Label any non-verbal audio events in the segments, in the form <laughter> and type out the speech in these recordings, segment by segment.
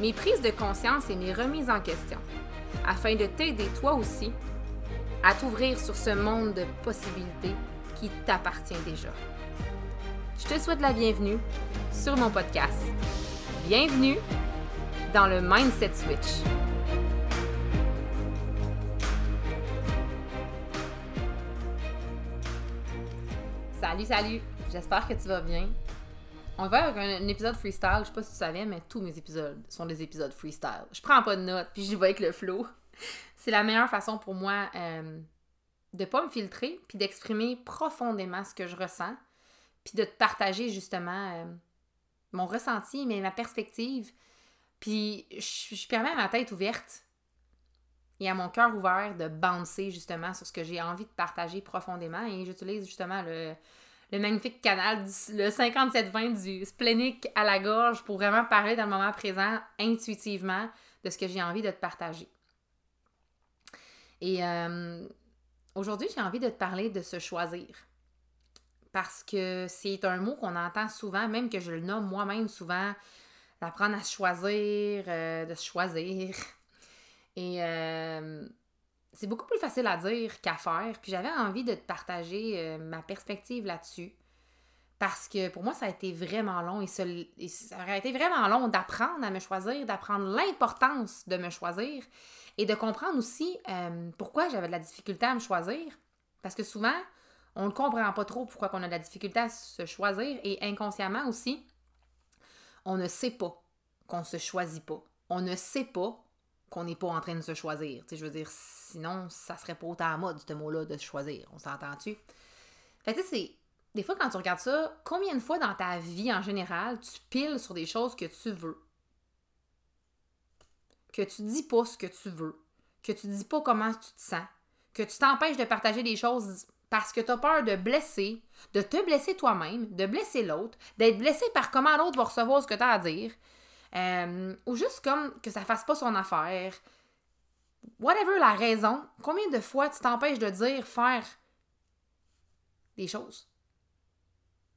mes prises de conscience et mes remises en question, afin de t'aider toi aussi à t'ouvrir sur ce monde de possibilités qui t'appartient déjà. Je te souhaite la bienvenue sur mon podcast. Bienvenue dans le Mindset Switch. Salut, salut! J'espère que tu vas bien. On va avec un, épisode freestyle. Je sais pas si tu savais, mais tous mes épisodes sont des épisodes freestyle. Je prends pas de notes, puis j'y vais avec le flow. <laughs> C'est la meilleure façon pour moi euh, de pas me filtrer, puis d'exprimer profondément ce que je ressens, puis de te partager justement euh, mon ressenti, mais ma perspective. Puis je, je permets à ma tête ouverte et à mon cœur ouvert de bouncer justement sur ce que j'ai envie de partager profondément. Et j'utilise justement le, le magnifique canal, du, le 5720 du splénique à la gorge pour vraiment parler dans le moment présent intuitivement de ce que j'ai envie de te partager. Et euh, aujourd'hui, j'ai envie de te parler de se choisir. Parce que c'est un mot qu'on entend souvent, même que je le nomme moi-même souvent, d'apprendre à choisir, euh, de se choisir. Et euh, c'est beaucoup plus facile à dire qu'à faire. Puis j'avais envie de te partager euh, ma perspective là-dessus. Parce que pour moi, ça a été vraiment long et ça, aurait été vraiment long d'apprendre à me choisir, d'apprendre l'importance de me choisir et de comprendre aussi euh, pourquoi j'avais de la difficulté à me choisir. Parce que souvent, on ne comprend pas trop pourquoi on a de la difficulté à se choisir et inconsciemment aussi, on ne sait pas qu'on se choisit pas. On ne sait pas qu'on n'est pas en train de se choisir. Tu je veux dire, sinon, ça serait pas autant à mode, ce mot-là, de se choisir. On s'entend-tu? Fait tu sais, c'est. Des fois, quand tu regardes ça, combien de fois dans ta vie en général, tu piles sur des choses que tu veux? Que tu dis pas ce que tu veux? Que tu dis pas comment tu te sens? Que tu t'empêches de partager des choses parce que tu as peur de blesser, de te blesser toi-même, de blesser l'autre, d'être blessé par comment l'autre va recevoir ce que tu as à dire, euh, ou juste comme que ça fasse pas son affaire. Whatever la raison, combien de fois tu t'empêches de dire, faire des choses?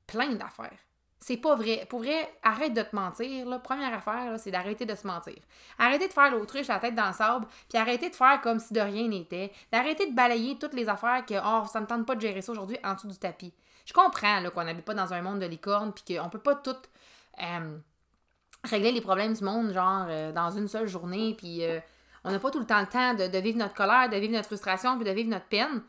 Plein d'affaires. C'est pas vrai. Pour vrai, arrête de te mentir. Là. Première affaire, c'est d'arrêter de se mentir. Arrêtez de faire l'autruche la tête dans le sable, puis arrêtez de faire comme si de rien n'était. D'arrêter de balayer toutes les affaires que, oh, ça me tente pas de gérer ça aujourd'hui en dessous du tapis. Je comprends qu'on n'habite pas dans un monde de licorne, puis qu'on peut pas tout. Euh, régler les problèmes du monde, genre, euh, dans une seule journée, puis euh, on n'a pas tout le temps le temps de, vivre notre colère, de vivre notre frustration, puis de vivre notre peine.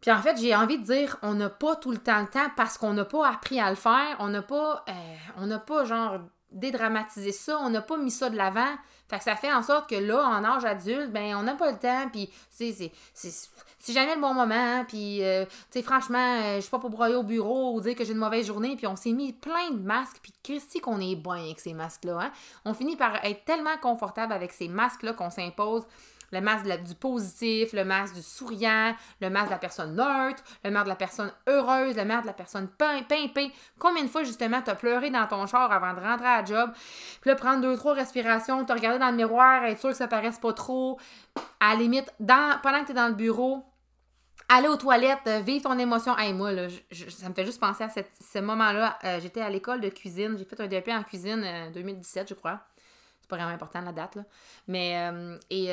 Puis en fait, j'ai envie de dire, on n'a pas tout le temps le temps parce qu'on n'a pas appris à le faire, on n'a pas, euh, on n'a pas, genre, dédramatisé ça, on n'a pas mis ça de l'avant. Fait ça fait en sorte que là, en âge adulte, ben, on n'a pas le temps, puis c'est c'est jamais le bon moment, hein, puis, euh, franchement, euh, je suis pas pour broyer au bureau ou dire que j'ai une mauvaise journée, puis on s'est mis plein de masques, puis Christy qu'on est bon avec ces masques-là, hein. On finit par être tellement confortable avec ces masques-là qu'on s'impose le masque du positif, le masque du souriant, le masque de la personne neutre, le masque de la personne heureuse, le masque de la personne pimpée. Combien de fois, justement, t'as pleuré dans ton char avant de rentrer à la job, puis là, prendre deux, trois respirations, te regarder dans le miroir, être sûr que ça paraisse pas trop. À la limite, pendant que t'es dans le bureau, aller aux toilettes, euh, vivre ton émotion. Hey, moi, là, ça me fait juste penser à ce moment-là. Euh, j'étais à l'école de cuisine. J'ai fait un DEP en cuisine en euh, 2017, je crois. Pas vraiment important la date, là. Mais, et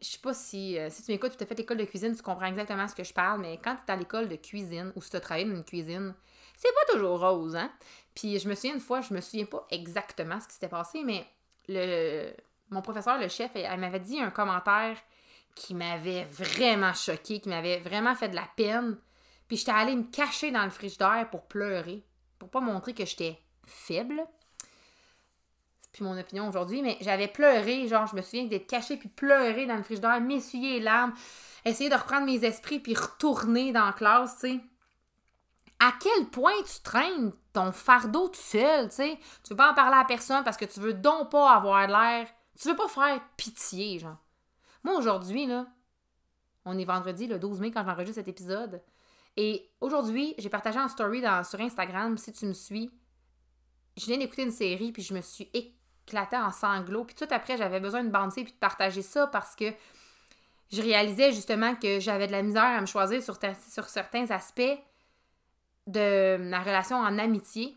je sais pas si, si tu m'écoutes tu as fait l'école de cuisine, tu comprends exactement ce que je parle. Mais quand tu es à l'école de cuisine ou si tu as travaillé dans une cuisine, c'est pas toujours rose, hein? Puis je me souviens une fois, je me souviens pas exactement ce qui s'était passé, mais le, mon professeur, le chef, elle m'avait dit un commentaire qui m'avait vraiment choqué, qui m'avait vraiment fait de la peine. Puis j'étais allée me cacher dans le frigidaire pour pleurer, pour pas montrer que j'étais faible. Plus mon opinion aujourd'hui, mais j'avais pleuré, genre je me souviens d'être cachée puis pleurer dans le frigidaire, m'essuyer les larmes, essayer de reprendre mes esprits puis retourner dans la classe, tu sais. À quel point tu traînes ton fardeau tout seul, tu sais? Tu veux pas en parler à personne parce que tu veux donc pas avoir l'air Tu veux pas faire pitié, genre. Moi, aujourd'hui, là, on est vendredi, le 12 mai, quand j'enregistre cet épisode. Et aujourd'hui, j'ai partagé en story sur Instagram, si tu me suis. Je viens d'écouter une série, puis je me suis en sanglots. Puis tout après, j'avais besoin de bander puis de partager ça parce que je réalisais justement que j'avais de la misère à me choisir sur, sur certains aspects de ma relation en amitié.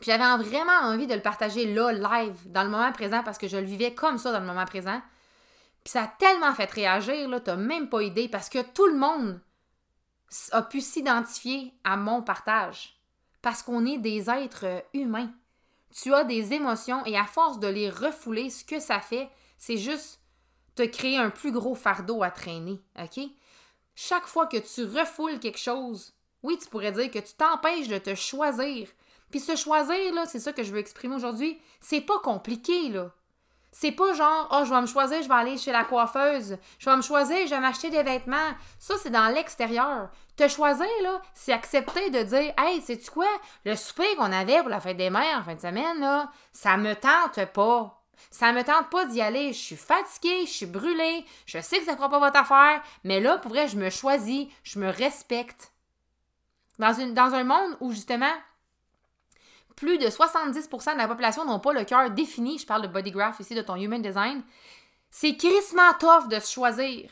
Puis j'avais vraiment envie de le partager là, live, dans le moment présent, parce que je le vivais comme ça dans le moment présent. Puis ça a tellement fait réagir, là, t'as même pas idée, parce que tout le monde a pu s'identifier à mon partage. Parce qu'on est des êtres humains. Tu as des émotions et à force de les refouler, ce que ça fait, c'est juste te créer un plus gros fardeau à traîner, OK? Chaque fois que tu refoules quelque chose, oui, tu pourrais dire que tu t'empêches de te choisir. Puis se choisir, là, c'est ça que je veux exprimer aujourd'hui, c'est pas compliqué, là. C'est pas genre, oh, je vais me choisir, je vais aller chez la coiffeuse. Je vais me choisir, je vais m'acheter des vêtements. Ça, c'est dans l'extérieur. Te choisir, là, c'est accepter de dire, hey, sais-tu quoi? Le souper qu'on avait pour la fête des mères en fin de semaine, là, ça me tente pas. Ça me tente pas d'y aller. Je suis fatiguée, je suis brûlée. Je sais que ça fera pas votre affaire. Mais là, pour vrai, je me choisis, je me respecte. Dans, dans un monde où, justement, plus de 70% de la population n'ont pas le cœur défini, je parle de body graph ici, de ton human design, c'est crissement tough de se choisir.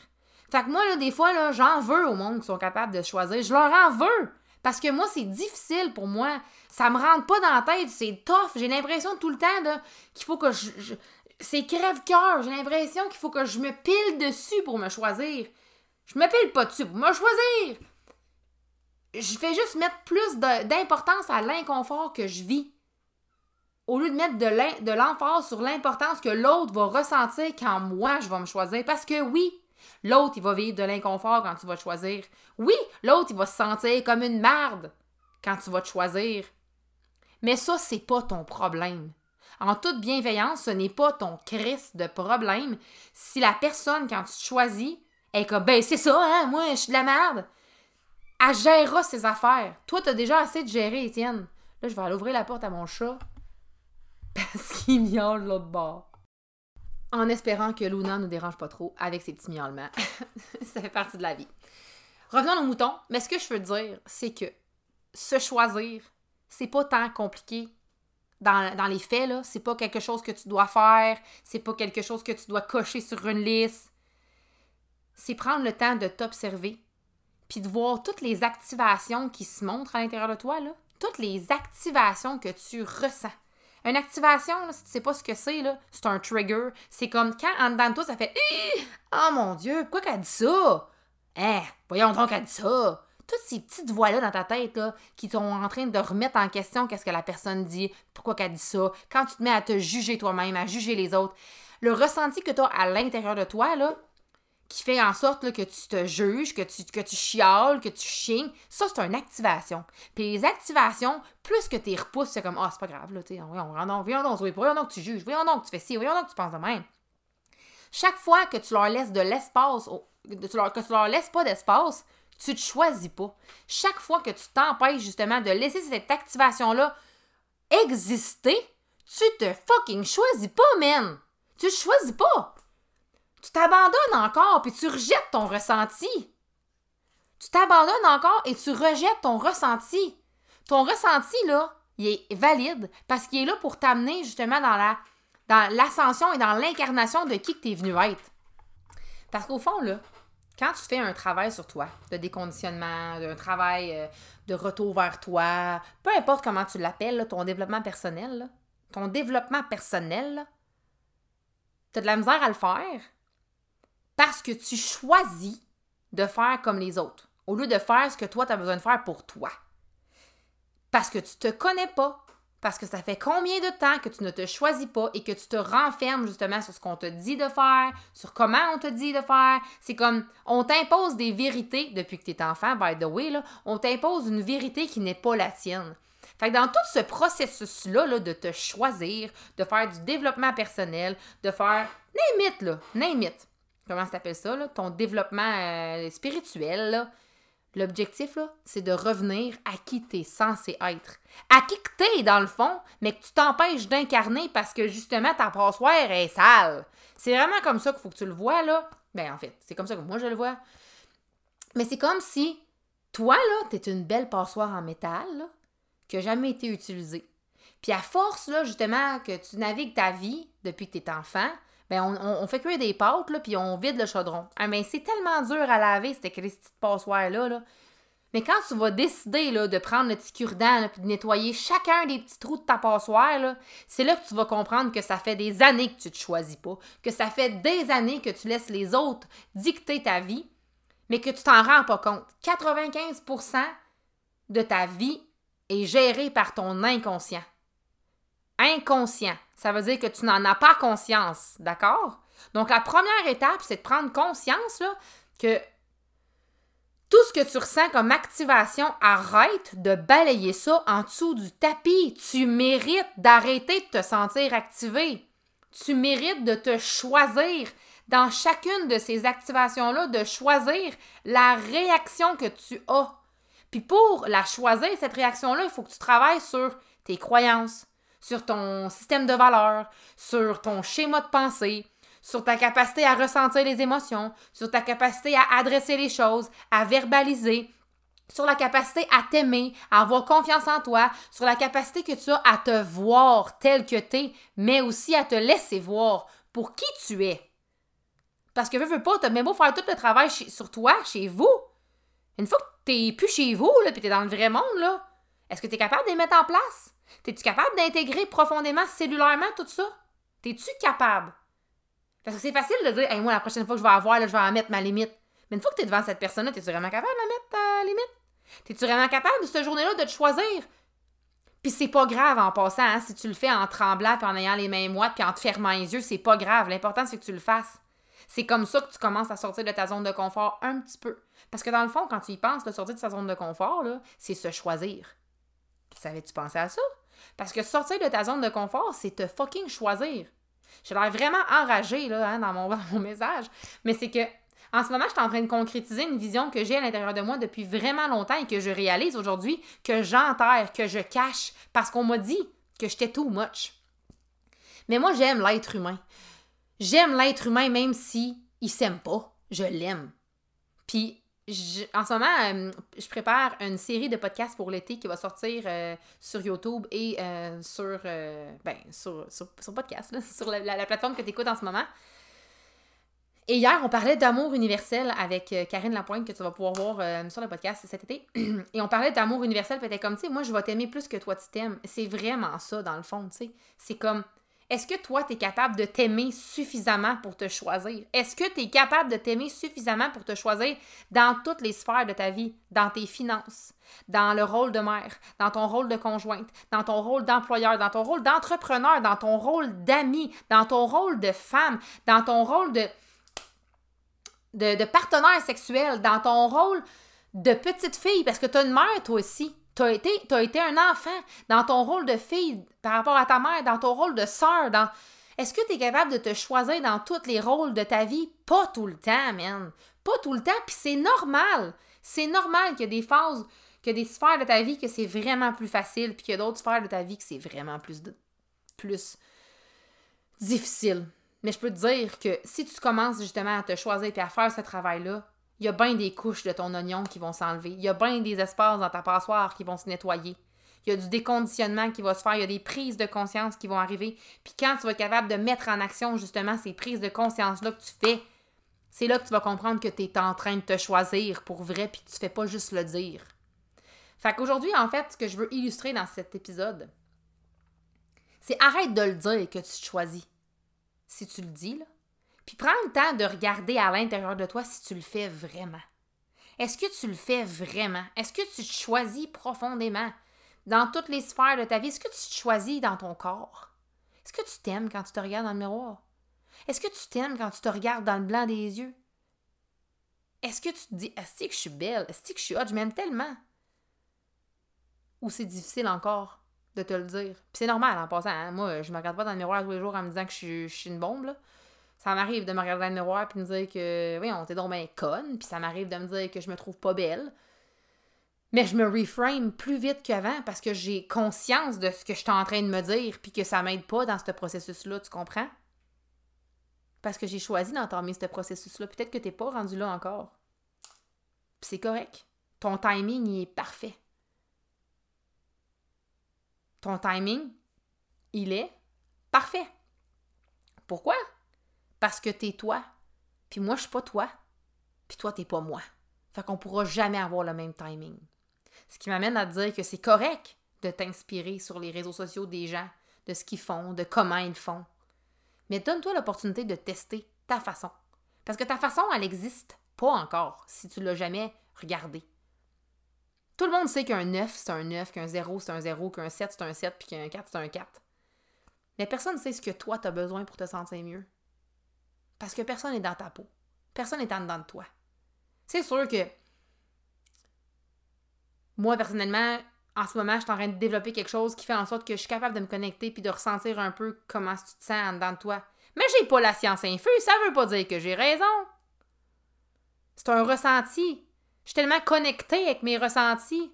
Fait que moi, là, des fois, j'en veux au monde qui sont capables de se choisir. Je leur en veux. Parce que moi, c'est difficile pour moi. Ça me rentre pas dans la tête. C'est tough. J'ai l'impression tout le temps qu'il faut que je. c'est crève-cœur. J'ai l'impression qu'il faut que je me pile dessus pour me choisir. Je me pile pas dessus pour me choisir je fais juste mettre plus d'importance à l'inconfort que je vis. Au lieu de mettre de l'emphase sur l'importance que l'autre va ressentir quand moi je vais me choisir. Parce que oui, l'autre il va vivre de l'inconfort quand tu vas choisir. Oui, l'autre il va se sentir comme une merde quand tu vas te choisir. Mais ça, c'est pas ton problème. En toute bienveillance, ce n'est pas ton crise de problème si la personne, quand tu te choisis, est comme ben c'est ça, hein, moi je suis de la merde elle gérera ses affaires. Toi, t'as déjà assez de gérer, Étienne. Là, je vais aller ouvrir la porte à mon chat <laughs> parce qu'il miaule de l'autre. En espérant que Luna ne dérange pas trop avec ses petits miaulements. <laughs> ça fait partie de la vie. Revenons aux moutons. Mais ce que je veux dire, c'est que se choisir, c'est pas tant compliqué dans, dans les faits, là. C'est pas quelque chose que tu dois faire. C'est pas quelque chose que tu dois cocher sur une liste. C'est prendre le temps de t'observer puis de voir toutes les activations qui se montrent à l'intérieur de toi, là, toutes les activations que tu ressens. Une activation, si tu sais pas ce que c'est, c'est un trigger. C'est comme quand en dedans de toi, ça fait Oh mon Dieu, pourquoi qu'elle dit ça? Hein, voyons donc qu'elle dit ça. Toutes ces petites voix-là dans ta tête là, qui sont en train de remettre en question qu'est-ce que la personne dit, pourquoi qu'elle dit ça. Quand tu te mets à te juger toi-même, à juger les autres, le ressenti que tu as à l'intérieur de toi, là, qui fait en sorte que tu te juges, que tu, que tu chiales, que tu chignes, ça, c'est une activation. Puis les activations, plus que tu repousses, c'est comme, ah, c'est pas grave, là, tu sais, voyons, voyons, voyons donc, voyons donc que tu juges, voyons donc tu fais ci, voyons donc que tu penses de même. Chaque fois que tu leur laisses de l'espace, que tu leur laisses pas d'espace, tu te choisis pas. Chaque fois que tu t'empêches justement de laisser cette activation-là exister, tu te fucking choisis pas, man! Tu te choisis pas! Tu t'abandonnes encore puis tu rejettes ton ressenti. Tu t'abandonnes encore et tu rejettes ton ressenti. Ton ressenti, là, il est valide parce qu'il est là pour t'amener justement dans la dans l'ascension et dans l'incarnation de qui que tu es venu être. Parce qu'au fond, là, quand tu fais un travail sur toi, de déconditionnement, un travail euh, de retour vers toi, peu importe comment tu l'appelles, ton développement personnel, ton développement personnel, tu as de la misère à le faire, parce que tu choisis de faire comme les autres, au lieu de faire ce que toi, tu as besoin de faire pour toi. Parce que tu te connais pas, parce que ça fait combien de temps que tu ne te choisis pas et que tu te renfermes justement sur ce qu'on te dit de faire, sur comment on te dit de faire. C'est comme, on t'impose des vérités depuis que tu es enfant, by the way, là, on t'impose une vérité qui n'est pas la tienne. Fait que dans tout ce processus-là là, de te choisir, de faire du développement personnel, de faire, it, là, it comment ça s'appelle ça, ton développement euh, spirituel, là, L'objectif, là, c'est de revenir à qui t'es censé être. À qui que t'es, dans le fond, mais que tu t'empêches d'incarner parce que, justement, ta passoire est sale. C'est vraiment comme ça qu'il faut que tu le vois, là. Ben, en fait, c'est comme ça que moi, je le vois. Mais c'est comme si, toi, là, t'es une belle passoire en métal, là, qui n'a jamais été utilisée. Puis à force, là, justement, que tu navigues ta vie depuis que tu es enfant, ben on, fait cuire des pâtes, là, puis on vide le chaudron. Ah, mais c'est tellement dur à laver, cette petite passoire-là. Là. Mais quand tu vas décider là, de prendre le petit cure-dent puis de nettoyer chacun des petits trous de ta passoire, c'est là que tu vas comprendre que ça fait des années que tu te choisis pas, que ça fait des années que tu laisses les autres dicter ta vie, mais que tu t'en rends pas compte. 95% de ta vie est gérée par ton inconscient inconscient. Ça veut dire que tu n'en as pas conscience, d'accord? Donc, la première étape, c'est de prendre conscience que tout ce que tu ressens comme activation, arrête de balayer ça en dessous du tapis. Tu mérites d'arrêter de te sentir activé. Tu mérites de te choisir dans chacune de ces activations-là, de choisir la réaction que tu as. Puis pour la choisir, cette réaction-là, il faut que tu travailles sur tes croyances, sur ton système de valeurs, sur ton schéma de pensée, sur ta capacité à ressentir les émotions, sur ta capacité à adresser les choses, à verbaliser, sur la capacité à t'aimer, à avoir confiance en toi, sur la capacité que tu as à te voir tel que tu es, mais aussi à te laisser voir pour qui tu es. Parce que veux, veux pas, t'as même beau faire tout le travail sur toi, chez vous. Une fois que t'es plus chez vous, là, puis t'es dans le vrai monde, là, est-ce que tu es capable de les mettre en place? T'es-tu capable d'intégrer profondément, cellulairement, tout ça? T'es-tu capable? Parce que c'est facile de dire, moi, la prochaine fois que je vais avoir, là, je vais en mettre ma limite. Mais une fois que t'es devant cette personne-là, t'es-tu vraiment capable de mettre ta limite? T'es-tu vraiment capable, de cette journée-là, de te choisir? Puis c'est pas grave en passant, hein, si tu le fais en tremblant, puis en ayant les mains moites, puis en te fermant les yeux, c'est pas grave. L'important, c'est que tu le fasses. C'est comme ça que tu commences à sortir de ta zone de confort un petit peu. Parce que dans le fond, quand tu y penses, de sortir de sa zone de confort, c'est se choisir. Savais-tu penser à ça? Parce que sortir de ta zone de confort, c'est te fucking choisir. J'ai l'air vraiment enragée là, hein, <laughs> dans, mon, message, mais c'est que en ce moment, je suis en train de concrétiser une vision que j'ai à l'intérieur de moi depuis vraiment longtemps et que je réalise aujourd'hui, que j'enterre, que je cache, parce qu'on m'a dit que j'étais too much. Mais moi, j'aime l'être humain. J'aime l'être humain même si il s'aime pas. Je l'aime. Puis en ce moment, euh, je prépare une série de podcasts pour l'été qui va sortir euh, sur YouTube et euh, sur, ben, sur, sur, podcast, <laughs> sur la, plateforme que tu écoutes en ce moment. Et hier, on parlait d'amour universel avec Karine Lapointe, que tu vas pouvoir voir sur le podcast cet été. <clears throat> Et on parlait d'amour universel, puis comme, tu sais, moi, je vais t'aimer plus que toi, tu t'aimes. C'est vraiment ça, dans le fond, tu sais. C'est comme, est-ce que toi, tu es capable de t'aimer suffisamment pour te choisir? Est-ce que tu es capable de t'aimer suffisamment pour te choisir dans toutes les sphères de ta vie, dans tes finances, dans le rôle de mère, dans ton rôle de conjointe, dans ton rôle d'employeur, dans ton rôle d'entrepreneur, dans ton rôle d'ami, dans ton rôle de femme, dans ton rôle de, de, partenaire sexuel, dans ton rôle de petite fille, parce que tu as une mère toi aussi. Tu as été, été un enfant dans ton rôle de fille par rapport à ta mère, dans ton rôle de sœur, dans... Est-ce que tu es capable de te choisir dans tous les rôles de ta vie? Pas tout le temps, man. Pas tout le temps, puis c'est normal. C'est normal qu'il y a des phases, qu'il y a des sphères de ta vie que c'est vraiment plus facile, puis qu'il y a d'autres sphères de ta vie que c'est vraiment plus, plus difficile. Mais je peux te dire que si tu commences justement à te choisir et à faire ce travail-là, il y a bien des couches de ton oignon qui vont s'enlever. Il y a bien des espaces dans ta passoire qui vont se nettoyer. Il y a du déconditionnement qui va se faire. Il y a des prises de conscience qui vont arriver. Puis quand tu vas être capable de mettre en action justement ces prises de conscience-là que tu fais, c'est là que tu vas comprendre que tu es en train de te choisir pour vrai puis que tu fais pas juste le dire. Fait qu'aujourd'hui, en fait, ce que je veux illustrer dans cet épisode, c'est arrête de le dire que tu te choisis. Si tu le dis, là, puis prends le temps de regarder à l'intérieur de toi si tu le fais vraiment. Est-ce que tu le fais vraiment? Est-ce que tu te choisis profondément dans toutes les sphères de ta vie? Est-ce que tu te choisis dans ton corps? Est-ce que tu t'aimes quand tu te regardes dans le miroir? Est-ce que tu t'aimes quand tu te regardes dans le blanc des yeux? Est-ce que tu te dis, est-ce que je suis belle? Est-ce que je suis hot? Je m'aime tellement? Ou c'est difficile encore de te le dire? Puis c'est normal en passant. Hein. Moi, je me regarde pas dans le miroir tous les jours en me disant que je suis, une bombe. Là. Ça m'arrive de me regarder dans le miroir puis de me dire que, oui, on t'est donc bien conne. Puis ça m'arrive de me dire que je me trouve pas belle. Mais je me reframe plus vite qu'avant parce que j'ai conscience de ce que je suis en train de me dire puis que ça m'aide pas dans ce processus-là, tu comprends? Parce que j'ai choisi d'entamer ce processus-là. Peut-être que tu n'es pas rendu là encore. C'est correct. Ton timing, il est parfait. Ton timing, il est parfait. Pourquoi? Parce que t'es toi. Puis moi, je suis pas toi. Puis toi, t'es pas moi. Fait qu'on pourra jamais avoir le même timing. Ce qui m'amène à dire que c'est correct de t'inspirer sur les réseaux sociaux des gens, de ce qu'ils font, de comment ils font. Mais donne-toi l'opportunité de tester ta façon. Parce que ta façon, elle n'existe pas encore si tu l'as jamais regardé. Tout le monde sait qu'un 9, c'est un 9, qu'un 0, c'est un 0, qu'un 7, c'est un 7, puis qu'un 4, c'est un 4. Mais personne ne sait ce que toi, tu as besoin pour te sentir mieux. Parce que personne n'est dans ta peau. Personne n'est en dedans de toi. C'est sûr que moi, personnellement, en ce moment, je suis en train de développer quelque chose qui fait en sorte que je suis capable de me connecter puis de ressentir un peu comment tu te sens en dedans de toi. Mais j'ai pas la science infuse, ça veut pas dire que j'ai raison. C'est un ressenti. Je suis tellement connectée avec mes ressentis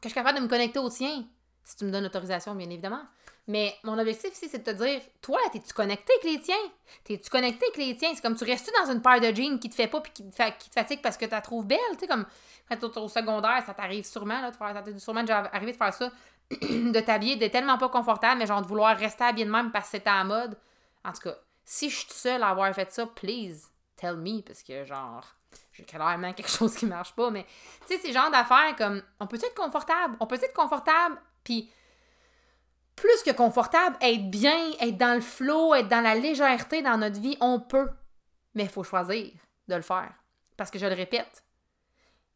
que je suis capable de me connecter au tien. Si tu me donnes l'autorisation, bien évidemment. Mais mon objectif ici, c'est de te dire, toi, t'es-tu connecté avec les tiens? T'es-tu connecté avec les tiens? C'est comme tu restes dans une paire de jeans qui te fait pas puis qui te, fatigue parce que tu la trouves belle, tu sais, comme quand au secondaire, ça t'arrive sûrement, là, de faire, ça sûrement déjà arrivé de faire ça, <clears throat> de t'habiller, d'être tellement pas confortable, mais genre de vouloir rester habillé de même parce que c'était en mode. En tout cas, si je suis seule à avoir fait ça, please, tell me, parce que genre, j'ai clairement quelque <laughs> chose qui marche pas, mais tu sais, ces genres d'affaires comme, on peut être confortable, on peut être confortable, puis plus que confortable, être bien, être dans le flow, être dans la légèreté dans notre vie, on peut. Mais il faut choisir de le faire. Parce que je le répète,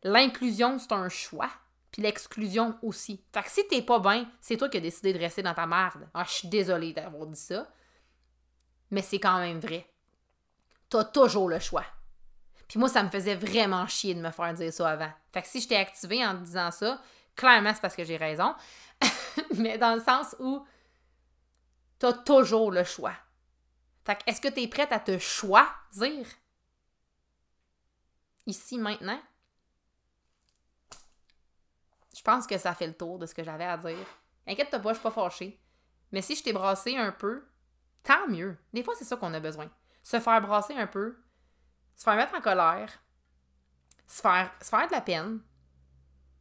l'inclusion, c'est un choix. Puis l'exclusion aussi. Fait que si t'es pas bien, c'est toi qui as décidé de rester dans ta merde. Ah, je suis désolée d'avoir dit ça. Mais c'est quand même vrai. T'as toujours le choix. Puis moi, ça me faisait vraiment chier de me faire dire ça avant. Fait que si je t'ai activé en disant ça, clairement, c'est parce que j'ai raison. <laughs> mais dans le sens où tu as toujours le choix. Fait que est-ce que tu es prête à te choisir? Ici maintenant? Je pense que ça fait le tour de ce que j'avais à dire. Inquiète-toi pas, je suis pas fâchée. Mais si je t'ai brassé un peu, tant mieux. Des fois, c'est ça qu'on a besoin. Se faire brasser un peu, se faire mettre en colère, se faire, se faire de la peine,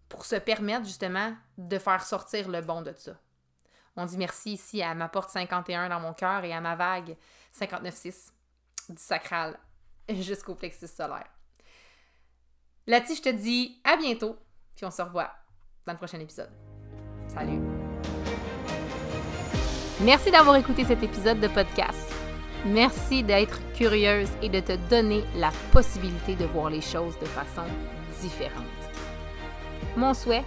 pour se permettre justement de faire sortir le bon de ça. On dit merci ici à ma porte 51 dans mon cœur et à ma vague 59.6 du sacral jusqu'au plexus solaire. Là-dessus, je te dis à bientôt, puis on se revoit dans le prochain épisode. Salut! Merci d'avoir écouté cet épisode de podcast. Merci d'être curieuse et de te donner la possibilité de voir les choses de façon différente. Mon souhait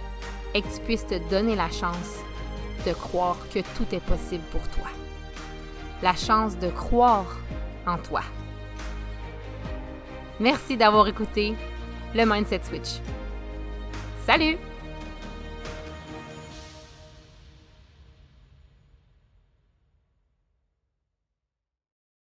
est que tu puisses te donner la chance de croire que tout est possible pour toi. La chance de croire en toi. Merci d'avoir écouté le Mindset Switch. Salut!